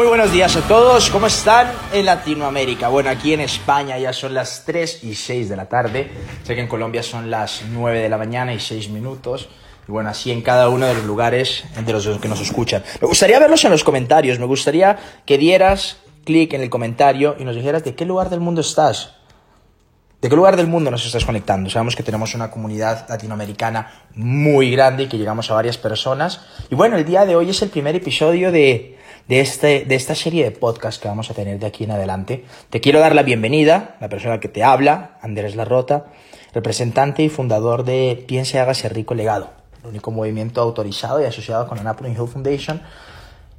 Muy buenos días a todos, ¿cómo están en Latinoamérica? Bueno, aquí en España ya son las 3 y 6 de la tarde, sé que en Colombia son las 9 de la mañana y 6 minutos, y bueno, así en cada uno de los lugares de los que nos escuchan. Me gustaría verlos en los comentarios, me gustaría que dieras clic en el comentario y nos dijeras de qué lugar del mundo estás. ¿De qué lugar del mundo nos estás conectando? Sabemos que tenemos una comunidad latinoamericana muy grande y que llegamos a varias personas. Y bueno, el día de hoy es el primer episodio de, de, este, de esta serie de podcast que vamos a tener de aquí en adelante. Te quiero dar la bienvenida, la persona que te habla, Andrés Larrota, representante y fundador de Piense y hágase rico legado, el único movimiento autorizado y asociado con la Napoleon Hill Foundation,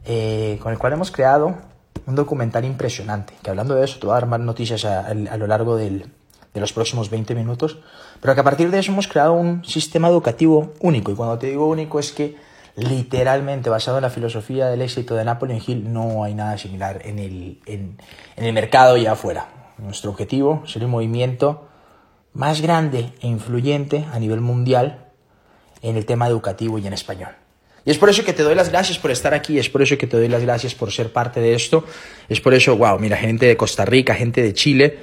eh, con el cual hemos creado un documental impresionante, que hablando de eso te voy a dar más noticias a, a lo largo del, de los próximos 20 minutos, pero que a partir de eso hemos creado un sistema educativo único. Y cuando te digo único es que literalmente basado en la filosofía del éxito de Napoleon Hill no hay nada similar en el, en, el mercado y afuera. Nuestro objetivo es ser un movimiento más grande e influyente a nivel mundial en el tema educativo y en español. Y es por eso que te doy las gracias por estar aquí, es por eso que te doy las gracias por ser parte de esto, es por eso, wow, mira, gente de Costa Rica, gente de Chile,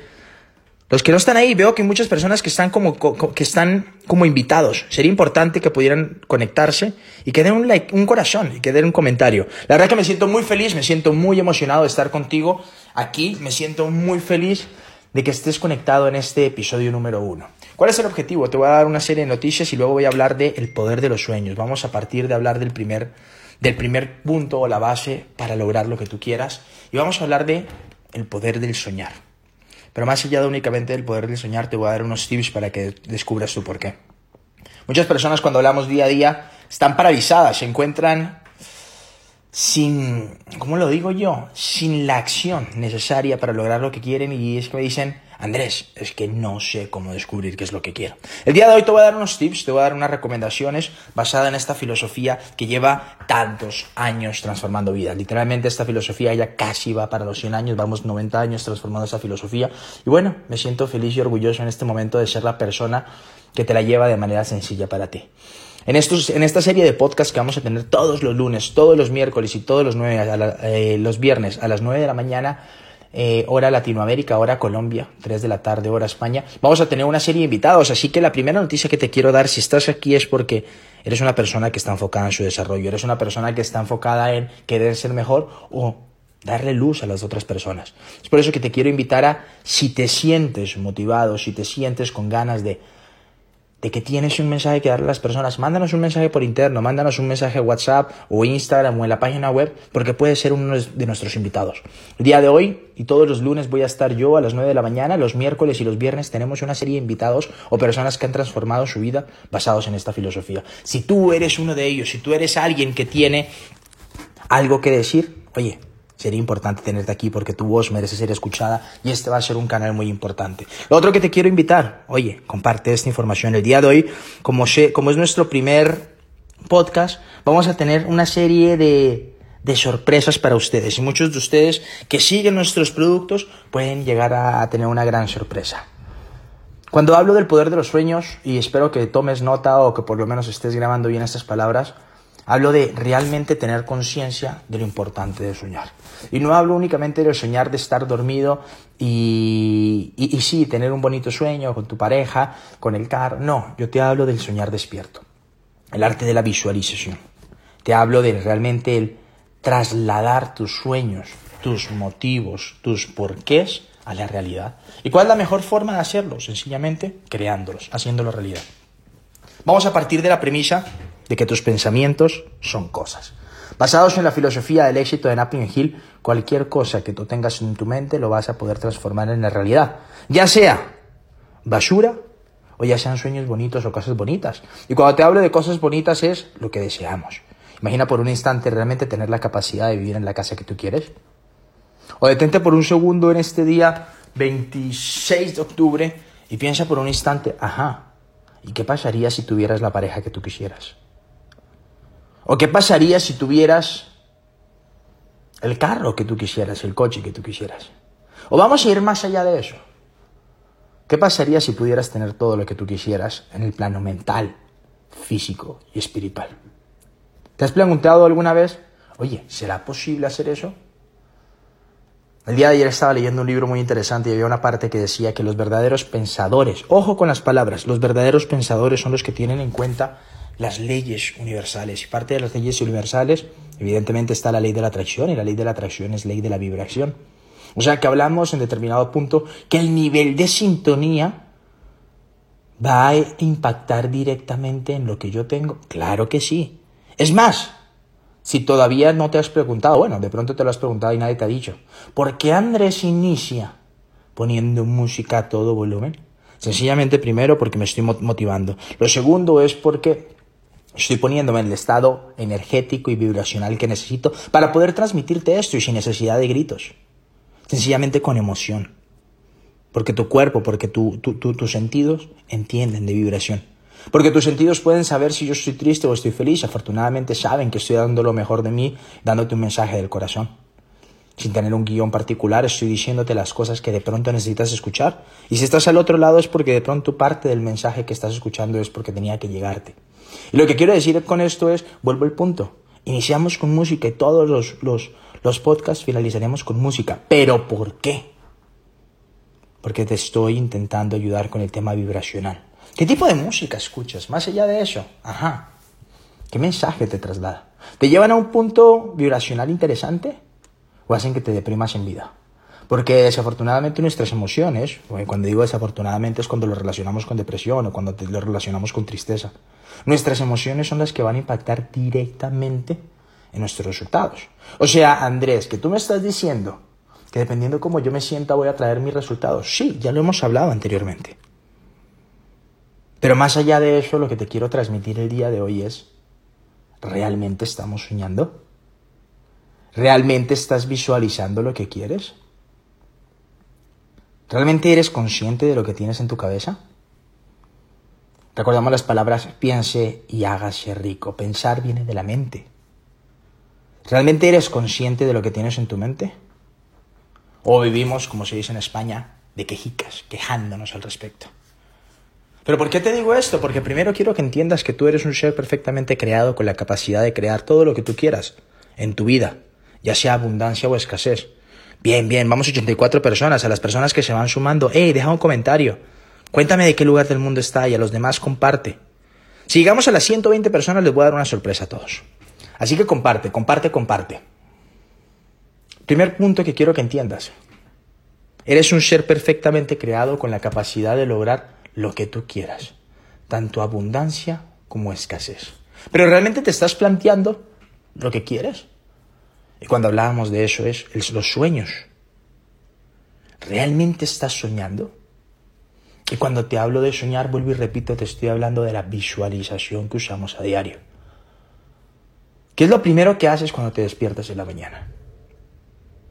los que no están ahí, veo que hay muchas personas que están como, que están como invitados. Sería importante que pudieran conectarse y que den un corazón y que den un comentario. La verdad que me siento muy feliz, me siento muy emocionado de estar contigo aquí. Me siento muy feliz de que estés conectado en este episodio número uno. ¿Cuál es el objetivo? Te voy a dar una serie de noticias y luego voy a hablar del el poder de los sueños. Vamos a partir de hablar del primer, del primer punto o la base para lograr lo que tú quieras. Y vamos a hablar de el poder del soñar. Pero más allá de únicamente del poder de soñar, te voy a dar unos tips para que descubras tu por qué. Muchas personas cuando hablamos día a día están paralizadas, se encuentran sin, ¿cómo lo digo yo? Sin la acción necesaria para lograr lo que quieren y es que me dicen, Andrés, es que no sé cómo descubrir qué es lo que quiero. El día de hoy te voy a dar unos tips, te voy a dar unas recomendaciones basadas en esta filosofía que lleva tantos años transformando vidas. Literalmente esta filosofía ya casi va para los 100 años, vamos 90 años transformando esta filosofía. Y bueno, me siento feliz y orgulloso en este momento de ser la persona que te la lleva de manera sencilla para ti. En, estos, en esta serie de podcasts que vamos a tener todos los lunes, todos los miércoles y todos los, nueve, eh, los viernes a las 9 de la mañana, eh, hora Latinoamérica, hora Colombia, 3 de la tarde, hora España. Vamos a tener una serie de invitados, así que la primera noticia que te quiero dar, si estás aquí, es porque eres una persona que está enfocada en su desarrollo, eres una persona que está enfocada en querer ser mejor o darle luz a las otras personas. Es por eso que te quiero invitar a, si te sientes motivado, si te sientes con ganas de de que tienes un mensaje que darle a las personas, mándanos un mensaje por interno, mándanos un mensaje WhatsApp o Instagram o en la página web, porque puede ser uno de nuestros invitados. El día de hoy y todos los lunes voy a estar yo a las 9 de la mañana, los miércoles y los viernes tenemos una serie de invitados o personas que han transformado su vida basados en esta filosofía. Si tú eres uno de ellos, si tú eres alguien que tiene algo que decir, oye, sería importante tenerte aquí porque tu voz merece ser escuchada y este va a ser un canal muy importante. Lo otro que te quiero invitar, oye, comparte esta información. El día de hoy, como, como es nuestro primer podcast, vamos a tener una serie de, de sorpresas para ustedes y muchos de ustedes que siguen nuestros productos pueden llegar a tener una gran sorpresa. Cuando hablo del poder de los sueños, y espero que tomes nota o que por lo menos estés grabando bien estas palabras, Hablo de realmente tener conciencia de lo importante de soñar. Y no hablo únicamente de soñar de estar dormido y, y, sí, tener un bonito sueño con tu pareja, con el carro. No, yo te hablo del soñar despierto. El arte de la visualización. Te hablo de realmente el trasladar tus sueños, tus motivos, tus porqués a la realidad. ¿Y cuál es la mejor forma de hacerlo? Sencillamente creándolos, haciéndolo realidad. Vamos a partir de la premisa de que tus pensamientos son cosas. Basados en la filosofía del éxito de Napoleon Hill, cualquier cosa que tú tengas en tu mente lo vas a poder transformar en la realidad. Ya sea basura o ya sean sueños bonitos o cosas bonitas. Y cuando te hablo de cosas bonitas es lo que deseamos. Imagina por un instante realmente tener la capacidad de vivir en la casa que tú quieres. O detente por un segundo en este día 26 de octubre y piensa por un instante, ajá, ¿y qué pasaría si tuvieras la pareja que tú quisieras? ¿O qué pasaría si tuvieras el carro que tú quisieras, el coche que tú quisieras? ¿O vamos a ir más allá de eso? ¿Qué pasaría si pudieras tener todo lo que tú quisieras en el plano mental, físico y espiritual? ¿Te has preguntado alguna vez, oye, ¿será posible hacer eso? El día de ayer estaba leyendo un libro muy interesante y había una parte que decía que los verdaderos pensadores, ojo con las palabras, los verdaderos pensadores son los que tienen en cuenta las leyes universales. Y parte de las leyes universales, evidentemente, está la ley de la atracción y la ley de la atracción es ley de la vibración. O sea que hablamos en determinado punto que el nivel de sintonía va a impactar directamente en lo que yo tengo. Claro que sí. Es más, si todavía no te has preguntado, bueno, de pronto te lo has preguntado y nadie te ha dicho, ¿por qué Andrés inicia poniendo música a todo volumen? Sencillamente primero porque me estoy motivando. Lo segundo es porque estoy poniéndome en el estado energético y vibracional que necesito para poder transmitirte esto y sin necesidad de gritos. Sencillamente con emoción. Porque tu cuerpo, porque tus sentidos entienden de vibración. Porque tus sentidos pueden saber si yo estoy triste o estoy feliz. Afortunadamente saben que estoy dando lo mejor de mí, dándote un mensaje del corazón. Sin tener un guion particular, estoy diciéndote las cosas que de pronto necesitas escuchar. Y si estás al otro lado es porque de pronto parte del mensaje que estás escuchando es porque tenía que llegarte. Y lo que quiero decir con esto es, vuelvo al punto. Iniciamos con música y todos los, los, los podcasts finalizaremos con música. ¿Pero por qué? Porque te estoy intentando ayudar con el tema vibracional. ¿Qué tipo de música escuchas? Más allá de eso, ajá. ¿Qué mensaje te traslada? ¿Te llevan a un punto vibracional interesante o hacen que te deprimas en vida? Porque desafortunadamente nuestras emociones, cuando digo desafortunadamente es cuando lo relacionamos con depresión o cuando lo relacionamos con tristeza, nuestras emociones son las que van a impactar directamente en nuestros resultados. O sea, Andrés, que tú me estás diciendo que dependiendo cómo yo me sienta voy a traer mis resultados. Sí, ya lo hemos hablado anteriormente. Pero más allá de eso, lo que te quiero transmitir el día de hoy es, ¿realmente estamos soñando? ¿Realmente estás visualizando lo que quieres? ¿Realmente eres consciente de lo que tienes en tu cabeza? Recordamos las palabras piense y hágase rico. Pensar viene de la mente. ¿Realmente eres consciente de lo que tienes en tu mente? ¿O vivimos, como se dice en España, de quejicas, quejándonos al respecto? Pero ¿por qué te digo esto? Porque primero quiero que entiendas que tú eres un ser perfectamente creado con la capacidad de crear todo lo que tú quieras en tu vida, ya sea abundancia o escasez. Bien, bien, vamos 84 personas, a las personas que se van sumando, hey, deja un comentario, cuéntame de qué lugar del mundo está y a los demás comparte. Si llegamos a las 120 personas les voy a dar una sorpresa a todos. Así que comparte, comparte, comparte. Primer punto que quiero que entiendas. Eres un ser perfectamente creado con la capacidad de lograr lo que tú quieras, tanto abundancia como escasez. Pero realmente te estás planteando lo que quieres. Y cuando hablábamos de eso es los sueños. ¿Realmente estás soñando? Y cuando te hablo de soñar, vuelvo y repito, te estoy hablando de la visualización que usamos a diario. ¿Qué es lo primero que haces cuando te despiertas en la mañana?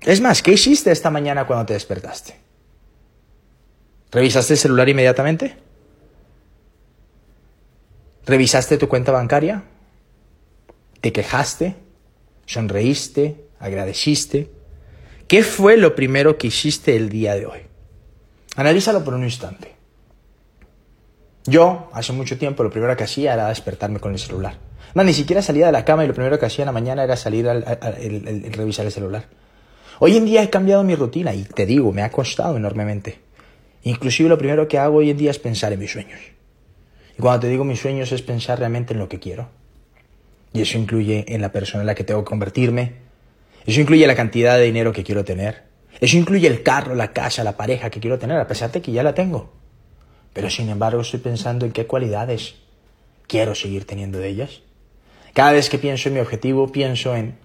Es más, ¿qué hiciste esta mañana cuando te despertaste? ¿Revisaste el celular inmediatamente? ¿Revisaste tu cuenta bancaria? ¿Te quejaste? ¿Sonreíste? ¿Agradeciste? ¿Qué fue lo primero que hiciste el día de hoy? Analízalo por un instante. Yo, hace mucho tiempo, lo primero que hacía era despertarme con el celular. No, ni siquiera salía de la cama y lo primero que hacía en la mañana era salir a, revisar el celular. Hoy en día he cambiado mi rutina y te digo, me ha costado enormemente. Inclusive lo primero que hago hoy en día es pensar en mis sueños. Y cuando te digo mis sueños es pensar realmente en lo que quiero. Y eso incluye en la persona en la que tengo que convertirme. Eso incluye la cantidad de dinero que quiero tener. Eso incluye el carro, la casa, la pareja que quiero tener, a pesar de que ya la tengo. Pero sin embargo estoy pensando en qué cualidades quiero seguir teniendo de ellas. Cada vez que pienso en mi objetivo, pienso en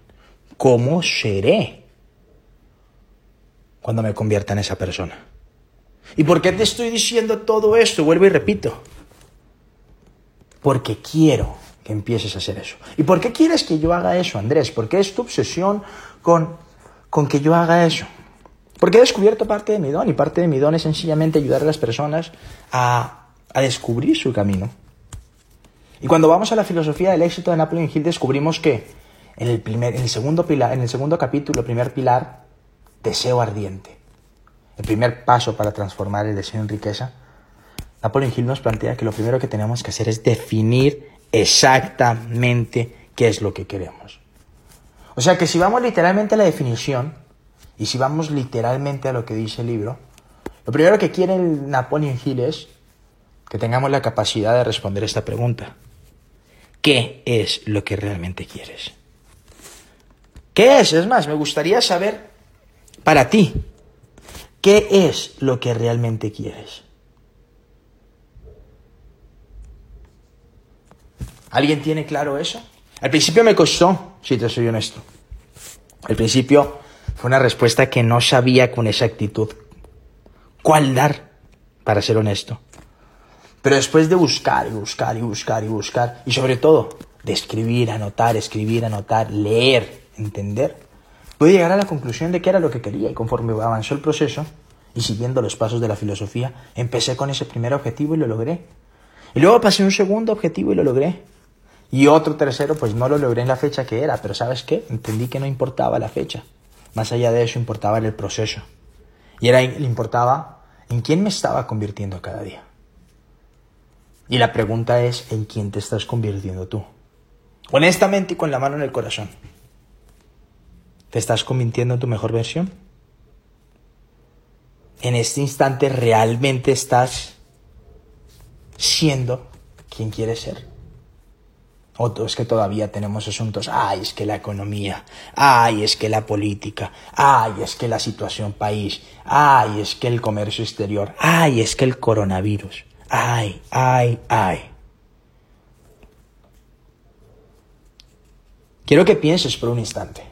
cómo seré cuando me convierta en esa persona. ¿Y por qué te estoy diciendo todo esto? Vuelvo y repito. Porque quiero que empieces a hacer eso. ¿Y por qué quieres que yo haga eso, Andrés? ¿Por qué es tu obsesión con, con que yo haga eso? Porque he descubierto parte de mi don y parte de mi don es sencillamente ayudar a las personas a, a descubrir su camino. Y cuando vamos a la filosofía del éxito de Napoleon Hill descubrimos que en el, primer, en el, segundo, pilar, en el segundo capítulo, primer pilar, deseo ardiente el primer paso para transformar el deseo en riqueza, Napoleon Hill nos plantea que lo primero que tenemos que hacer es definir exactamente qué es lo que queremos. O sea que si vamos literalmente a la definición, Y si vamos literalmente a lo que dice el libro, lo primero que quiere Napoleon Hill es que tengamos la capacidad de responder esta pregunta. ¿Qué es lo que realmente quieres? ¿Qué es? Es más, me gustaría saber para ti, ¿qué es lo que realmente quieres? ¿Alguien tiene claro eso? Al principio me costó, si te soy honesto. Al principio fue una respuesta que no sabía con exactitud cuál dar, para ser honesto. Pero después de buscar y buscar y buscar y buscar, y sobre todo de escribir, anotar, escribir, anotar, leer, entender, pude llegar a la conclusión de que era lo que quería y conforme avanzó el proceso y siguiendo los pasos de la filosofía, empecé con ese primer objetivo y lo logré. Y luego pasé un segundo objetivo y lo logré. Y otro tercero, pues no lo logré en la fecha que era, pero ¿sabes qué? Entendí que no importaba la fecha. Más allá de eso importaba el proceso. Y era, le importaba en quién me estaba convirtiendo cada día. Y la pregunta es, ¿en quién te estás convirtiendo tú? Honestamente y con la mano en el corazón. ¿Te estás convirtiendo en tu mejor versión? En este instante realmente estás siendo quien quieres ser. O es que todavía tenemos asuntos, ay, es que la economía, ay, es que la política, ay, es que la situación país, ay, es que el comercio exterior, ay, es que el coronavirus, ay, ay, ay. Quiero que pienses por un instante.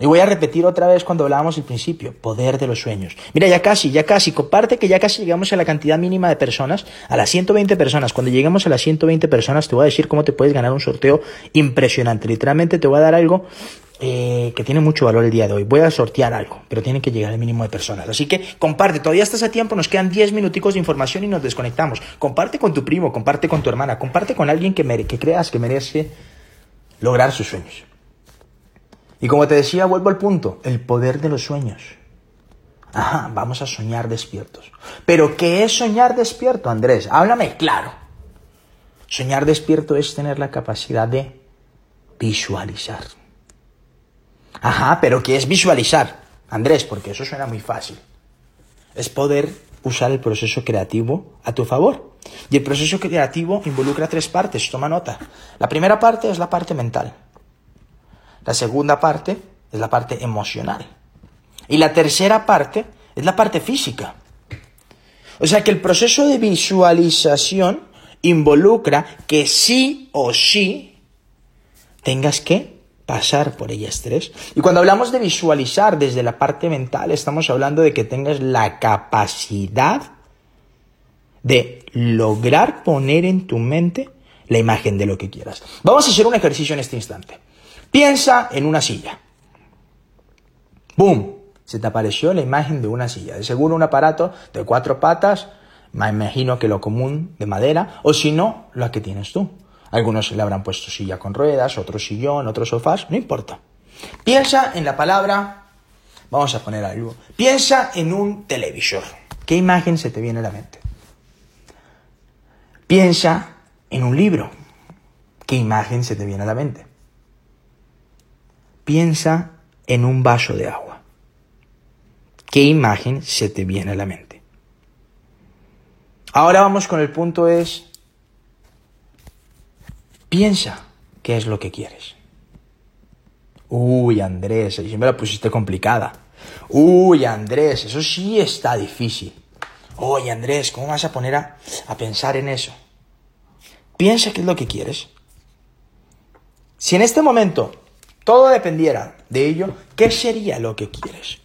Y voy a repetir otra vez cuando hablábamos al principio, poder de los sueños. Mira, ya casi, ya casi, comparte que ya casi llegamos a la cantidad mínima de personas, a las 120 personas. Cuando lleguemos a las 120 personas te voy a decir cómo te puedes ganar un sorteo impresionante. Literalmente te voy a dar algo eh, que tiene mucho valor el día de hoy. Voy a sortear algo, pero tiene que llegar al mínimo de personas. Así que comparte, todavía estás a tiempo, nos quedan 10 minuticos de información y nos desconectamos. Comparte con tu primo, comparte con tu hermana, comparte con alguien que, que creas que merece lograr sus sueños. Y como te decía, vuelvo al punto, el poder de los sueños. Ajá, vamos a soñar despiertos. Pero ¿qué es soñar despierto, Andrés? Háblame claro. Soñar despierto es tener la capacidad de visualizar. Ajá, pero ¿qué es visualizar? Andrés, porque eso suena muy fácil. Es poder usar el proceso creativo a tu favor. Y el proceso creativo involucra tres partes, toma nota. La primera parte es la parte mental. La segunda parte es la parte emocional. Y la tercera parte es la parte física. O sea que el proceso de visualización involucra que sí o sí tengas que pasar por ellas tres. Y cuando hablamos de visualizar desde la parte mental, estamos hablando de que tengas la capacidad de lograr poner en tu mente la imagen de lo que quieras. Vamos a hacer un ejercicio en este instante. Piensa en una silla. ¡Bum! Se te apareció la imagen de una silla. De seguro un aparato de cuatro patas, me imagino que lo común de madera, o si no, lo que tienes tú. Algunos le habrán puesto silla con ruedas, otro sillón, otros sofás, no importa. Piensa en la palabra, vamos a poner algo, piensa en un televisor. ¿Qué imagen se te viene a la mente? Piensa en un libro. ¿Qué imagen se te viene a la mente? Piensa en un vaso de agua. ¿Qué imagen se te viene a la mente? Ahora vamos con el punto es, piensa qué es lo que quieres. Uy, Andrés, ahí me la pusiste complicada. Uy, Andrés, eso sí está difícil. Oye, Andrés, ¿cómo vas a poner a, a pensar en eso? Piensa qué es lo que quieres. Si en este momento todo dependiera de ello, ¿qué sería lo que quieres?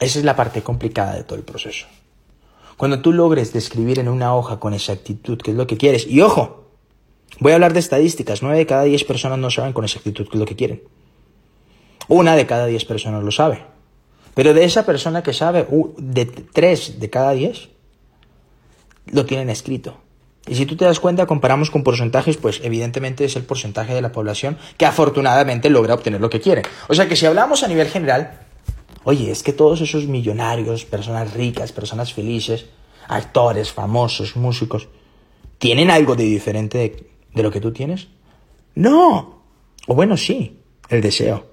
Esa es la parte complicada de todo el proceso. Cuando tú logres describir en una hoja con exactitud qué es lo que quieres, y ojo, voy a hablar de estadísticas, nueve de cada diez personas no saben con exactitud qué es lo que quieren. Una de cada diez personas lo sabe. Pero de esa persona que sabe, de tres de cada diez lo tienen escrito. Y si tú te das cuenta, comparamos con porcentajes, pues evidentemente es el porcentaje de la población que afortunadamente logra obtener lo que quiere. O sea que si hablamos a nivel general, oye, es que todos esos millonarios, personas ricas, personas felices, actores, famosos, músicos, ¿tienen algo de diferente de, de lo que tú tienes? No. O bueno, sí, el deseo.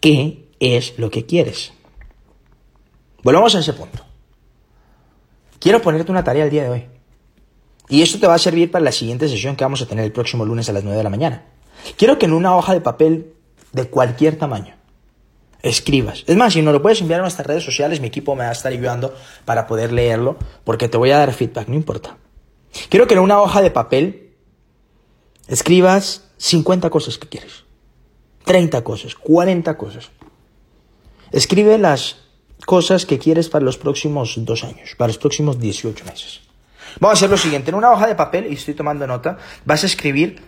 ¿Qué es lo que quieres? Volvamos a ese punto. Quiero ponerte una tarea el día de hoy. Y esto te va a servir para la siguiente sesión que vamos a tener el próximo lunes a las 9 de la mañana. Quiero que en una hoja de papel de cualquier tamaño escribas. Es más, si no lo puedes enviar a nuestras redes sociales, mi equipo me va a estar ayudando para poder leerlo, porque te voy a dar feedback, no importa. Quiero que en una hoja de papel escribas 50 cosas que quieres, 30 cosas, 40 cosas. Escribe las cosas que quieres para los próximos dos años, para los próximos 18 meses. Vamos a hacer lo siguiente, en una hoja de papel, y estoy tomando nota, vas a escribir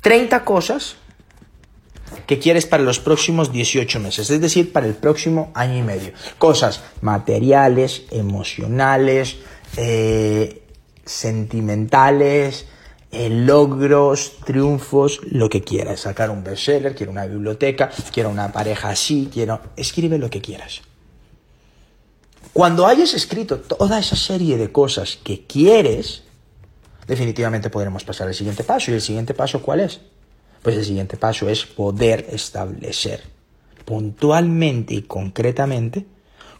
30 cosas que quieres para los próximos 18 meses, es decir, para el próximo año y medio. Cosas materiales, emocionales, eh, sentimentales, logros, triunfos, lo que quieras. Sacar un bestseller, quiero una biblioteca, quiero una pareja así, quiero... Escribe lo que quieras. Cuando hayas escrito toda esa serie de cosas que quieres, definitivamente podremos pasar al siguiente paso. ¿Y el siguiente paso cuál es? Pues el siguiente paso es poder establecer puntualmente y concretamente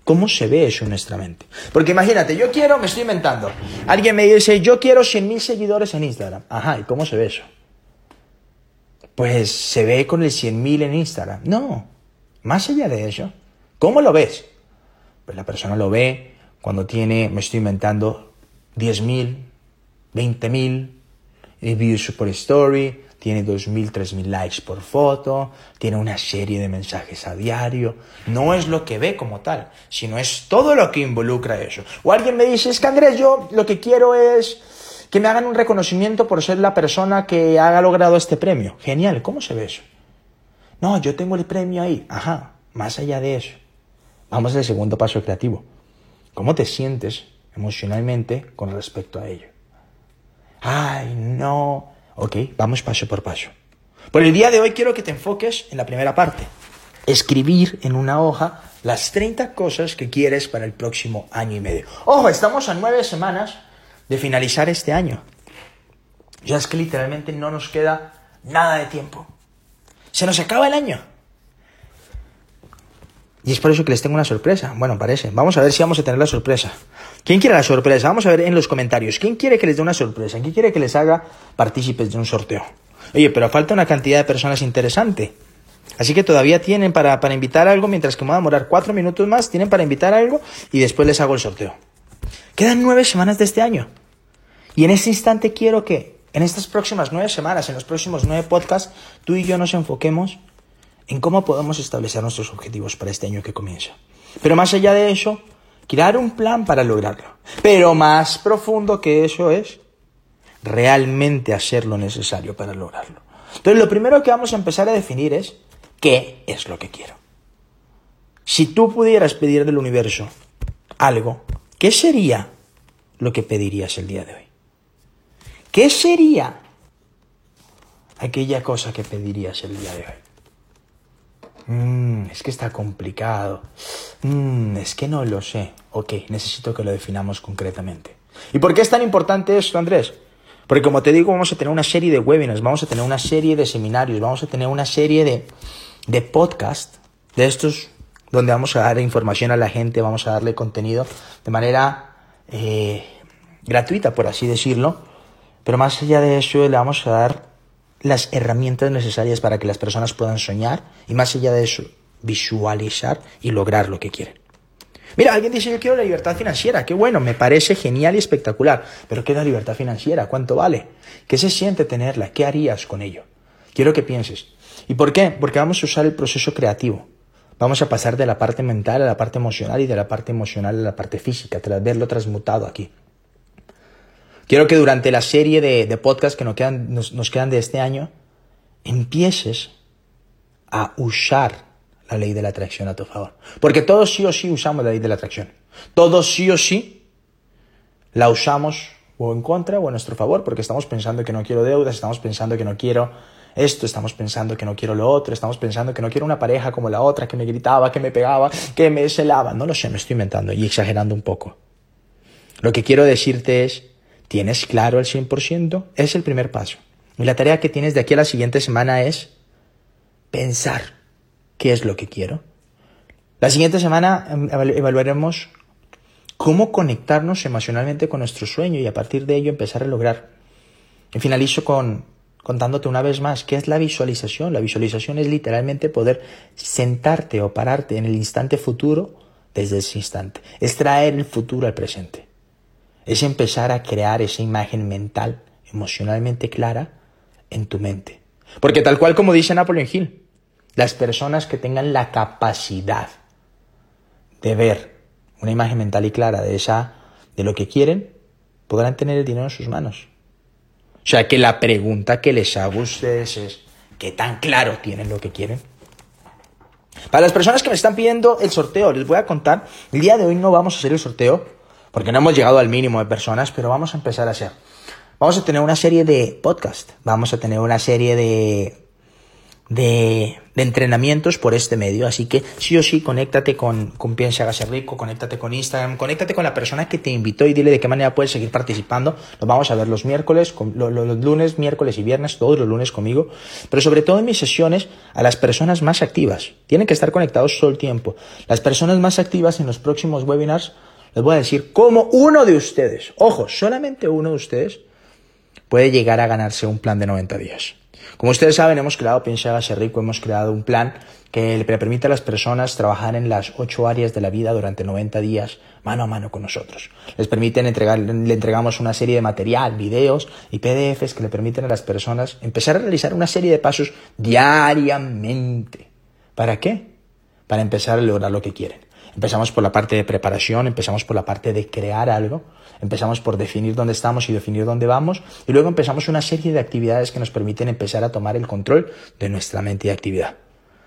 cómo se ve eso en nuestra mente. Porque imagínate, yo quiero, me estoy inventando, alguien me dice, yo quiero 100.000 seguidores en Instagram. Ajá, ¿y cómo se ve eso? Pues se ve con el 100.000 en Instagram. No, más allá de eso, ¿cómo lo ves? Pues la persona lo ve cuando tiene, me estoy inventando, 10.000, 20.000 views por story, tiene 2.000, 3.000 likes por foto, tiene una serie de mensajes a diario. No es lo que ve como tal, sino es todo lo que involucra eso. O alguien me dice, es que Andrés, yo lo que quiero es que me hagan un reconocimiento por ser la persona que haya logrado este premio. Genial, ¿cómo se ve eso? No, yo tengo el premio ahí. Ajá, más allá de eso. Vamos al segundo paso creativo. ¿Cómo te sientes emocionalmente con respecto a ello? Ay, no, Ok, vamos paso por paso. Por el día de hoy quiero que te enfoques en la primera parte. Escribir en una hoja las 30 cosas que quieres para el próximo año y medio. Ojo, estamos a nueve semanas de finalizar este año. Ya es que literalmente no nos queda nada de tiempo. Se nos acaba el año. Y es por eso que les tengo una sorpresa. Bueno, parece. Vamos a ver si vamos a tener la sorpresa. ¿Quién quiere la sorpresa? Vamos a ver en los comentarios. ¿Quién quiere que les dé una sorpresa? ¿Quién quiere que les haga partícipes de un sorteo? Oye, pero falta una cantidad de personas interesante. Así que todavía tienen para, para invitar algo, mientras que me va a demorar cuatro minutos más, tienen para invitar algo y después les hago el sorteo. Quedan nueve semanas de este año. Y en este instante quiero que en estas próximas nueve semanas, en los próximos nueve podcasts, tú y yo nos enfoquemos en cómo podemos establecer nuestros objetivos para este año que comienza. Pero más allá de eso, crear un plan para lograrlo. Pero más profundo que eso es realmente hacer lo necesario para lograrlo. Entonces, lo primero que vamos a empezar a definir es qué es lo que quiero. Si tú pudieras pedir del universo algo, ¿qué sería lo que pedirías el día de hoy? ¿Qué sería aquella cosa que pedirías el día de hoy? Mm, es que está complicado. Mm, es que no lo sé. Ok, necesito que lo definamos concretamente. ¿Y por qué es tan importante esto, Andrés? Porque como te digo, vamos a tener una serie de webinars, vamos a tener una serie de seminarios, vamos a tener una serie de, de podcasts de estos donde vamos a dar información a la gente, vamos a darle contenido de manera eh, gratuita, por así decirlo. Pero más allá de eso, le vamos a dar las herramientas necesarias para que las personas puedan soñar y más allá de eso, visualizar y lograr lo que quieren. Mira, alguien dice yo quiero la libertad financiera, qué bueno, me parece genial y espectacular, pero ¿qué es la libertad financiera? ¿Cuánto vale? ¿Qué se siente tenerla? ¿Qué harías con ello? Quiero que pienses. ¿Y por qué? Porque vamos a usar el proceso creativo. Vamos a pasar de la parte mental a la parte emocional y de la parte emocional a la parte física, tras verlo transmutado aquí. Quiero que durante la serie de, de podcasts que nos quedan, nos, quedan de este año, empieces a usar la ley de la atracción a tu favor. Porque todos sí o sí usamos la ley de la atracción. Todos sí o sí la usamos o en contra o a nuestro favor, porque estamos pensando que no quiero deudas, estamos pensando que no quiero esto, estamos pensando que no quiero lo otro, estamos pensando que no quiero una pareja como la otra, que me gritaba, que me pegaba, que me celaba. No lo sé, me estoy inventando y exagerando un poco. Lo que quiero decirte es, ¿Tienes claro al 100%? Es el primer paso. Y la tarea que tienes de aquí a la siguiente semana es pensar qué es lo que quiero. La siguiente semana em, evaluaremos cómo conectarnos emocionalmente con nuestro sueño y a partir de ello empezar a lograr. Y finalizo con contándote una vez más qué es la visualización. La visualización es literalmente poder sentarte o pararte en el instante futuro desde ese instante. Es traer el futuro al presente. Es empezar a crear esa imagen mental, emocionalmente clara en tu mente. Porque tal cual como dice Napoleon Hill, las personas que tengan la capacidad de ver una imagen mental y clara de esa de lo que quieren, podrán tener el dinero en sus manos. O sea que la pregunta que les hago a ustedes es, ¿qué tan claro tienen lo que quieren? Para las personas que me están pidiendo el sorteo, les voy a contar, el día de hoy no vamos a hacer el sorteo, porque no hemos llegado al mínimo de personas, pero vamos a empezar a hacer. Vamos a tener una serie de podcast, vamos a tener una serie de de, entrenamientos por este medio. Así que sí o sí, conéctate con, con Piensa Hágase Rico, conéctate con Instagram, conéctate con la persona que te invitó y dile de qué manera puedes seguir participando. Lo vamos a ver los miércoles, los lunes, miércoles y viernes, todos los lunes conmigo. Pero sobre todo en mis sesiones, a las personas más activas. Tienen que estar conectados todo el tiempo. Las personas más activas en los próximos webinars, les voy a decir cómo uno de ustedes, ojo, solamente uno de ustedes, puede llegar a ganarse un plan de 90 días. Como ustedes saben, hemos creado Piensa Hágase Rico, hemos creado un plan que le permite a las personas trabajar en las ocho áreas de la vida durante 90 días mano a mano con nosotros. Les permiten entregar, le entregamos una serie de material, videos y PDFs que le permiten a las personas empezar a realizar una serie de pasos diariamente. ¿Para qué? Para empezar a lograr lo que quieren. Empezamos por la parte de preparación, empezamos por la parte de crear algo, empezamos por definir dónde estamos y definir dónde vamos, y luego empezamos una serie de actividades que nos permiten empezar a tomar el control de nuestra mente y actividad.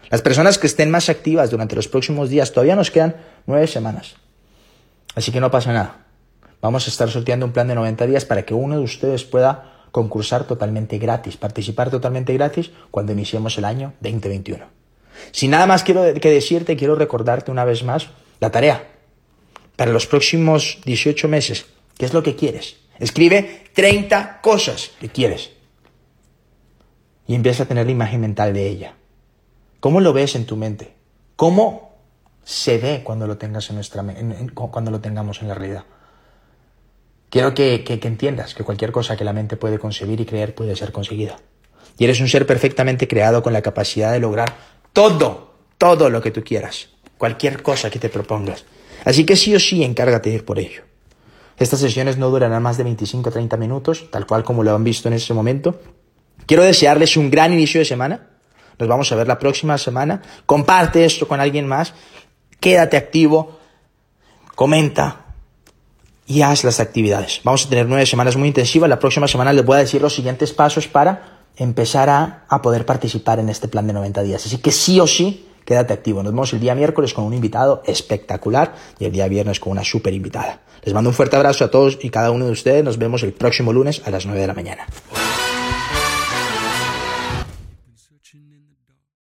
Las personas que estén más activas durante los próximos días, todavía nos quedan nueve semanas. Así que no pasa nada. Vamos a estar sorteando un plan de 90 días para que uno de ustedes pueda concursar totalmente gratis, participar totalmente gratis cuando iniciemos el año 2021. Sin nada más quiero que decirte, quiero recordarte una vez más la tarea para los próximos 18 meses. ¿Qué es lo que quieres? Escribe 30 cosas que quieres. Y empieza a tener la imagen mental de ella. ¿Cómo lo ves en tu mente? ¿Cómo se ve cuando lo, tengas en nuestra, cuando lo tengamos en la realidad? Quiero que, que entiendas que cualquier cosa que la mente puede concebir y creer puede ser conseguida. Y eres un ser perfectamente creado con la capacidad de lograr todo, todo lo que tú quieras, cualquier cosa que te propongas. Así que sí o sí encárgate de ir por ello. Estas sesiones no durarán más de 25 o 30 minutos, tal cual como lo han visto en ese momento. Quiero desearles un gran inicio de semana. Nos vamos a ver la próxima semana. Comparte esto con alguien más. Quédate activo. Comenta. Y haz las actividades. Vamos a tener nueve semanas muy intensivas. La próxima semana les voy a decir los siguientes pasos para empezar a, poder participar en este plan de 90 días. Así que sí o sí, quédate activo. Nos vemos el día miércoles con un invitado espectacular y el día viernes con una súper invitada. Les mando un fuerte abrazo a todos y cada uno de ustedes. Nos vemos el próximo lunes a las 9 de la mañana.